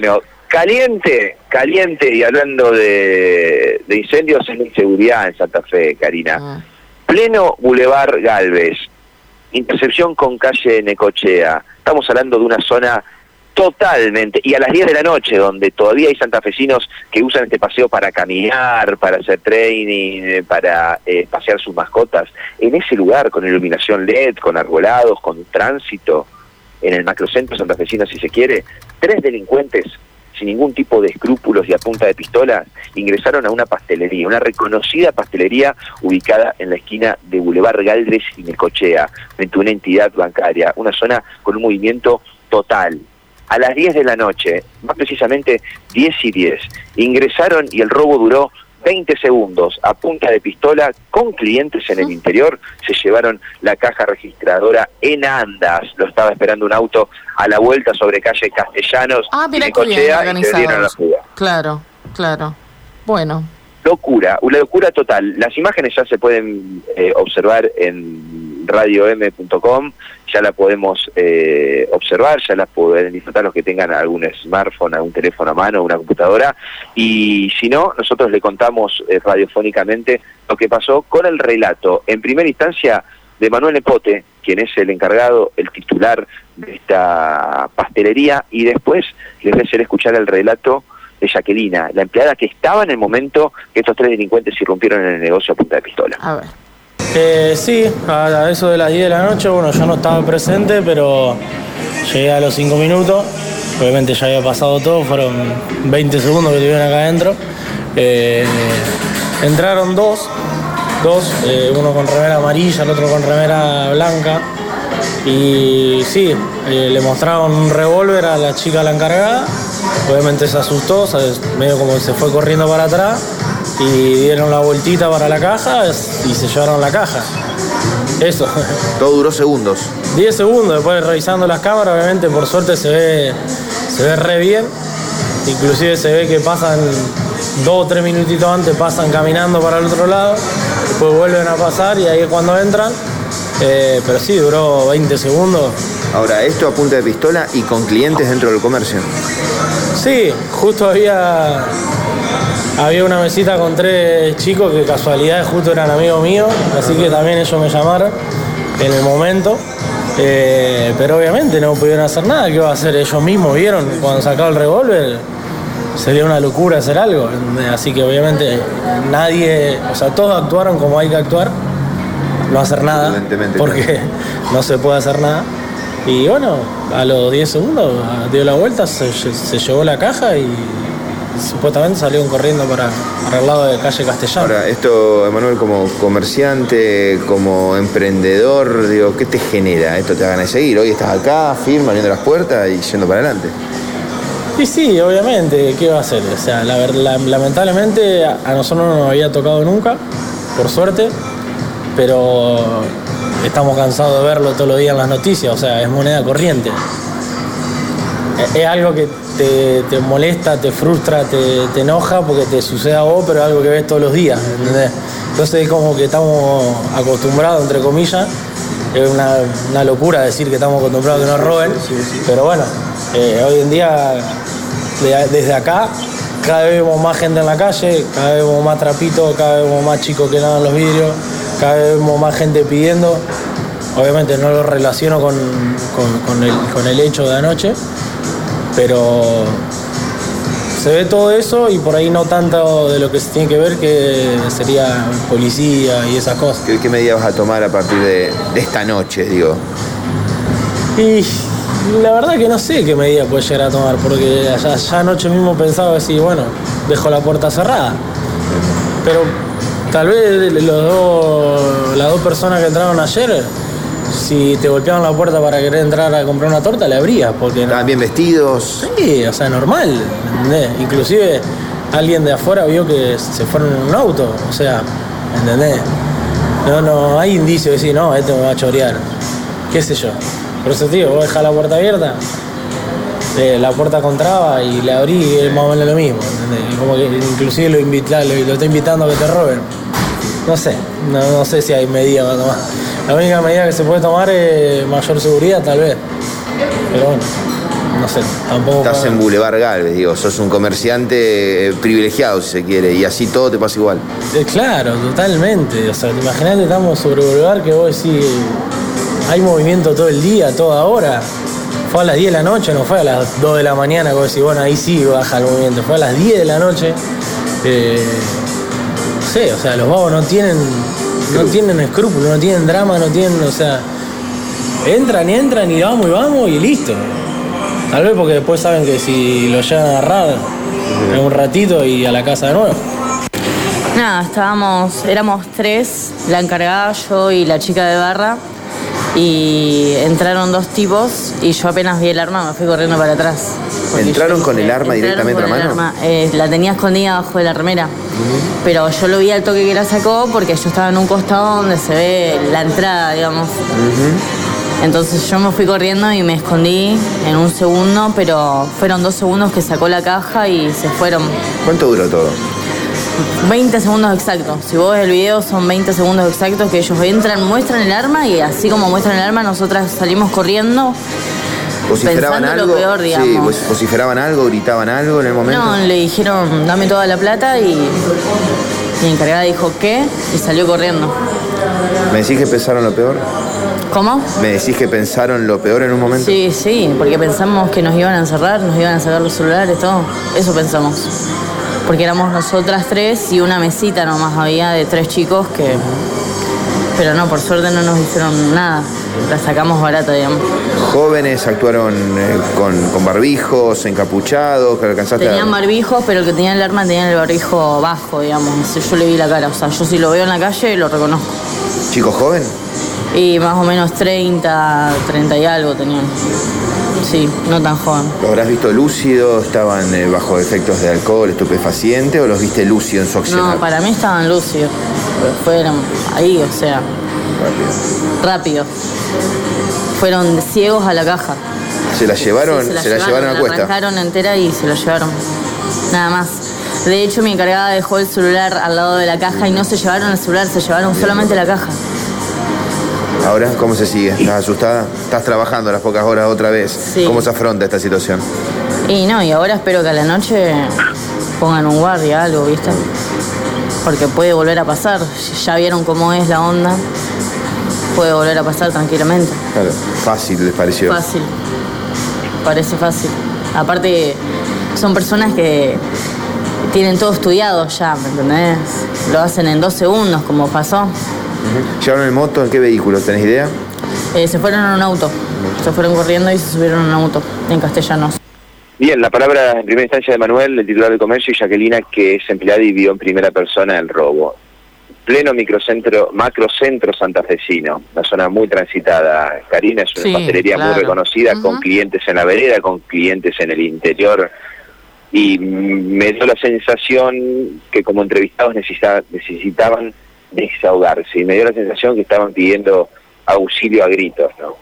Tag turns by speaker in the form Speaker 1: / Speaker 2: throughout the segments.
Speaker 1: Bueno, caliente, caliente, y hablando de, de incendios, es la inseguridad en Santa Fe, Karina.
Speaker 2: Ah.
Speaker 1: Pleno Boulevard Galvez, intercepción con calle Necochea. Estamos hablando de una zona totalmente, y a las 10 de la noche, donde todavía hay santafesinos que usan este paseo para caminar, para hacer training, eh, para eh, pasear sus mascotas, en ese lugar, con iluminación LED, con arbolados, con tránsito, en el macrocentro santafesino, si se quiere, tres delincuentes sin ningún tipo de escrúpulos y a punta de pistola, ingresaron a una pastelería, una reconocida pastelería ubicada en la esquina de Boulevard Galdres y Necochea, frente a una entidad bancaria, una zona con un movimiento total. A las 10 de la noche, más precisamente 10 y 10, ingresaron y el robo duró 20 segundos a punta de pistola con clientes en el interior, se llevaron la caja registradora en andas, lo estaba esperando un auto a la vuelta sobre calle Castellanos
Speaker 2: Ah, mira qué bien organizados. Claro, claro. Bueno,
Speaker 1: locura, una locura total. Las imágenes ya se pueden eh, observar en radiom.com, ya la podemos eh, observar, ya las pueden disfrutar los que tengan algún smartphone, algún teléfono a mano, una computadora, y si no, nosotros le contamos eh, radiofónicamente lo que pasó con el relato, en primera instancia, de Manuel Nepote, quien es el encargado, el titular de esta pastelería, y después les voy a hacer escuchar el relato de Jacquelina, la empleada que estaba en el momento que estos tres delincuentes irrumpieron en el negocio a punta de pistola.
Speaker 2: a ver.
Speaker 3: Eh, sí, a eso de las 10 de la noche, bueno, yo no estaba presente, pero llegué a los 5 minutos. Obviamente ya había pasado todo, fueron 20 segundos que estuvieron acá adentro. Eh, entraron dos, dos, eh, uno con remera amarilla, el otro con remera blanca. Y sí, le mostraron un revólver a la chica la encargada. Obviamente se asustó, medio como se fue corriendo para atrás y dieron la vueltita para la caja y se llevaron la caja. Eso.
Speaker 4: Todo duró segundos.
Speaker 3: 10 segundos después revisando las cámaras, obviamente por suerte se ve, se ve re bien. Inclusive se ve que pasan dos o tres minutitos antes, pasan caminando para el otro lado, después vuelven a pasar y ahí es cuando entran. Eh, pero sí, duró 20 segundos.
Speaker 4: Ahora, esto a punta de pistola y con clientes dentro del comercio.
Speaker 3: Sí, justo había, había una mesita con tres chicos que casualidad justo eran amigos míos, así que también ellos me llamaron en el momento. Eh, pero obviamente no pudieron hacer nada, ¿qué iba a hacer? Ellos mismos vieron cuando sacaba el revólver, sería una locura hacer algo. Así que obviamente nadie, o sea, todos actuaron como hay que actuar, no hacer nada, porque no se puede hacer nada. Y bueno, a los 10 segundos dio la vuelta, se, se llevó la caja y supuestamente salieron corriendo para, para el lado de calle Castellano.
Speaker 4: Ahora, esto, Emanuel, como comerciante, como emprendedor, digo, ¿qué te genera? ¿Esto te da ganas de seguir? Hoy estás acá, firme, abriendo las puertas y yendo para adelante.
Speaker 3: Y sí, obviamente, ¿qué va a hacer? O sea, la, la- lamentablemente a a nosotros no nos había tocado nunca, por suerte, pero estamos cansados de verlo todos los días en las noticias, o sea, es moneda corriente. Es- Es algo que te, te molesta, te frustra, te, te enoja porque te sucede a vos, pero es algo que ves todos los días, ¿entendés? Entonces es como que estamos acostumbrados, entre comillas, es una, una locura decir que estamos acostumbrados a que nos roben, pero bueno, eh, hoy en día, de- desde acá, cada vez vemos más gente en la calle, cada vez vemos más trapitos, cada vez vemos más chicos que lavan los vidrios, cada vez vemos más gente pidiendo. Obviamente no lo relaciono con, con- con el, con el hecho de anoche, pero se ve todo eso y por ahí no tanto de lo que se tiene que ver que sería policía y esas cosas.
Speaker 4: ¿Qué, qué medidas vas a tomar a partir de, de esta noche, digo?
Speaker 3: Y la verdad que no sé qué medida puede llegar a tomar, porque ya, ya anoche mismo pensaba decir, bueno, dejo la puerta cerrada. Pero tal vez los dos, las dos personas que entraron ayer, si te golpeaban la puerta para querer entrar a comprar una torta, le abrías, porque no-
Speaker 4: ¿Estaban bien vestidos?
Speaker 3: Sí, o sea, normal. ¿entendés? Inclusive alguien de afuera vio que se fueron en un auto. O sea, ¿entendés? No, no, hay indicios de decir, no, este me va a chorear. ¿Qué sé yo? Por eso, tío, vos dejás la puerta abierta, eh, la puerta contraba y le abrí y es más o menos lo mismo. ¿entendés? Como que inclusive lo, invita, lo, lo está invitando a que te roben. No sé, no, no sé si hay medidas para tomar. La única medida que se puede tomar es mayor seguridad, tal vez. Pero bueno, no sé, tampoco...
Speaker 4: Estás en Boulevard Galvez, digo, sos un comerciante eh, privilegiado si se quiere, y así todo te pasa igual.
Speaker 3: Eh, claro, totalmente. O sea, te imaginas que estamos sobre Boulevard que vos decís, hay movimiento todo el día, toda hora. Fue a las 10 de la noche, no fue a las 2 de la mañana, vos decís, bueno, ahí sí baja el movimiento. Fue a las 10 de la noche. Eh, no sé, o sea, los vagos no tienen, no tienen escrúpulos, no tienen drama, no tienen, o sea, entran y entran y vamos y vamos y listo. Tal vez porque después saben que si lo llegan a agarrar en un ratito y a la casa de nuevo.
Speaker 5: Nada, estábamos, éramos tres, la encargada, yo y la chica de barra, y entraron dos tipos y yo apenas vi el arma me fui corriendo para atrás.
Speaker 4: ¿Entraron
Speaker 5: yo
Speaker 4: con el arma directamente
Speaker 5: con
Speaker 4: a
Speaker 5: el
Speaker 4: mano?
Speaker 5: arma. Eh, la tenía escondida abajo de la remera. Pero yo lo vi al toque que la sacó porque yo estaba en un costado donde se ve la entrada, digamos. Entonces yo me fui corriendo y me escondí en un segundo, pero fueron dos segundos que sacó la caja y se fueron.
Speaker 4: ¿Cuánto duró todo?
Speaker 5: 20 segundos exactos. Si vos ves el video, son 20 segundos exactos que ellos entran, muestran el arma y así como muestran el arma, nosotras salimos corriendo.
Speaker 4: ¿Vociferaban
Speaker 5: Pensando
Speaker 4: algo?
Speaker 5: lo peor,
Speaker 4: sí,
Speaker 5: digamos.
Speaker 4: vos- ¿vociferaban algo? ¿Gritaban algo en el momento?
Speaker 5: No, le dijeron, dame toda la plata y mi encargada dijo, ¿qué? Y salió corriendo.
Speaker 4: ¿Me decís que pensaron lo peor?
Speaker 5: ¿Cómo?
Speaker 4: ¿Me decís que pensaron lo peor en un momento?
Speaker 5: Sí, sí, porque pensamos que nos iban a encerrar, nos iban a sacar los celulares, todo. Eso pensamos. Porque éramos nosotras tres y una mesita nomás había de tres chicos que... Pero no, por suerte no nos hicieron nada. La sacamos barata, digamos.
Speaker 4: Jóvenes actuaron eh, con, con barbijos, encapuchados, que alcanzaste a-
Speaker 5: Tenían barbijos, pero el que tenía el arma tenía el barbijo bajo, digamos. Yo le vi la cara, o sea, yo si lo veo en la calle lo reconozco.
Speaker 4: ¿Chico joven?
Speaker 5: Y más o menos 30, 30 y algo tenían. Sí, no tan joven.
Speaker 4: ¿Los habrás visto lúcidos? ¿Estaban eh, bajo efectos de alcohol, estupefaciente o los viste lúcidos en su accionar?
Speaker 5: No, para mí estaban lúcidos. Fueron ahí, o sea, rápido. Fueron ciegos a la caja.
Speaker 4: ¿Se la llevaron,
Speaker 5: Sí,
Speaker 4: se la llevaron a
Speaker 5: la
Speaker 4: cuesta?
Speaker 5: arrancaron entera y se la llevaron. Nada más. De hecho, mi encargada dejó el celular al lado de la caja y no se llevaron el celular, se llevaron solamente la caja.
Speaker 4: Ahora, ¿cómo se sigue? ¿Estás asustada? ¿Estás trabajando las pocas horas otra vez?
Speaker 5: Sí.
Speaker 4: ¿Cómo se afronta esta situación?
Speaker 5: Y no, y ahora espero que a la noche pongan un guardia, algo, ¿viste? Porque puede volver a pasar. Ya vieron cómo es la onda. Puede volver a pasar tranquilamente.
Speaker 4: Claro, fácil les pareció.
Speaker 5: Fácil. Parece fácil. Aparte, son personas que tienen todo estudiado ya, ¿me entendés? Lo hacen en dos segundos, como pasó.
Speaker 4: Ujú. ¿Llevaron en moto? ¿En qué vehículo? ¿Tenés idea?
Speaker 5: Eh, se fueron en un auto. Se fueron corriendo y se subieron en un auto, en castellanos.
Speaker 1: Bien, la palabra en primera instancia de Manuel, el titular de comercio, y Jacquelina, que es empleada y vio en primera persona el robo. Pleno microcentro, macrocentro santafesino, una zona muy transitada. Karina es una
Speaker 2: Sí,
Speaker 1: pastelería
Speaker 2: claro.
Speaker 1: muy reconocida, con clientes en la vereda, con clientes en el interior. Y me dio la sensación que como entrevistados necesita- necesitaban desahogarse. Y me dio la sensación que estaban pidiendo auxilio a gritos, ¿no?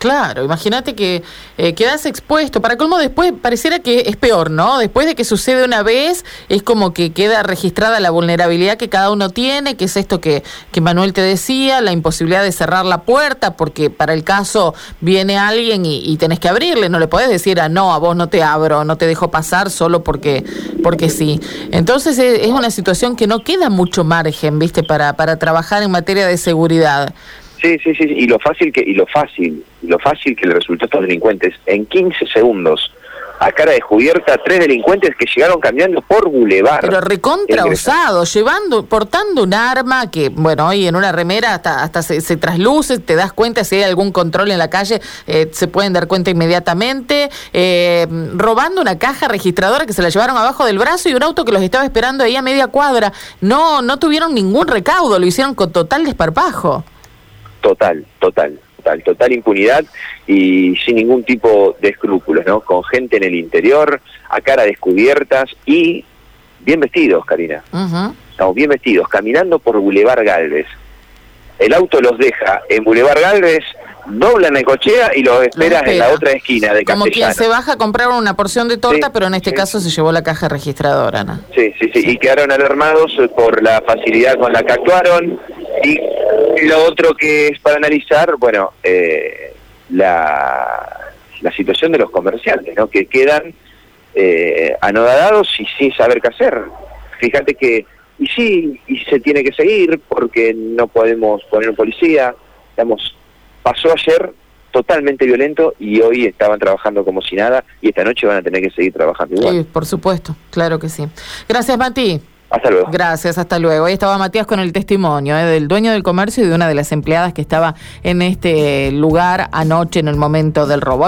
Speaker 2: Claro, imagínate que eh, quedas expuesto. Para colmo, después pareciera que es peor, ¿no? Después de que sucede una vez, es como que queda registrada la vulnerabilidad que cada uno tiene, que es esto que, que Manuel te decía, la imposibilidad de cerrar la puerta, porque para el caso viene alguien y, y tenés que abrirle, no le podés decir a no, a vos no te abro, no te dejo pasar solo porque, porque sí. Entonces eh, es una situación que no queda mucho margen, ¿viste? Para, para trabajar en materia de seguridad.
Speaker 1: Sí, sí, sí, y lo fácil que y lo fácil, lo fácil que le resultó a estos delincuentes en 15 segundos a cara descubierta tres delincuentes que llegaron caminando por Boulevard.
Speaker 2: Pero recontra
Speaker 1: Ingresan.
Speaker 2: osado, llevando, portando un arma que, bueno, hoy en una remera hasta, hasta se, se trasluce, te das cuenta si hay algún control en la calle, eh, se pueden dar cuenta inmediatamente, eh, robando una caja registradora que se la llevaron abajo del brazo y un auto que los estaba esperando ahí a media cuadra. No, no tuvieron ningún recaudo, lo hicieron con total desparpajo.
Speaker 1: Total, total, total, total impunidad y sin ningún tipo de escrúpulos, ¿no? Con gente en el interior, a cara descubiertas y bien vestidos, Karina.
Speaker 2: Ujú.
Speaker 1: Estamos bien vestidos, caminando por Boulevard Galvez. El auto los deja en Boulevard Galvez, doblan en cochea y los esperas en la otra esquina de
Speaker 2: Como quien se baja a comprar una porción de torta,
Speaker 1: Sí,
Speaker 2: pero en este
Speaker 1: sí.
Speaker 2: caso se llevó la caja registradora, ¿no?
Speaker 1: Sí, sí, sí, y quedaron alarmados por la facilidad con la que actuaron. Lo otro que es para analizar, bueno, eh, la la situación de los comerciantes, ¿no? Que quedan eh, y sin saber qué hacer. Fíjate que, y sí, y se tiene que seguir porque no podemos poner un policía. Digamos, pasó ayer totalmente violento y hoy estaban trabajando como si nada y esta noche van a tener que seguir trabajando igual.
Speaker 2: Sí, por supuesto, claro que sí. Gracias, Mati.
Speaker 1: Hasta luego.
Speaker 2: Gracias, hasta luego. Ahí estaba Matías con el testimonio ¿eh? del dueño del comercio y de una de las empleadas que estaba en este lugar anoche en el momento del robo.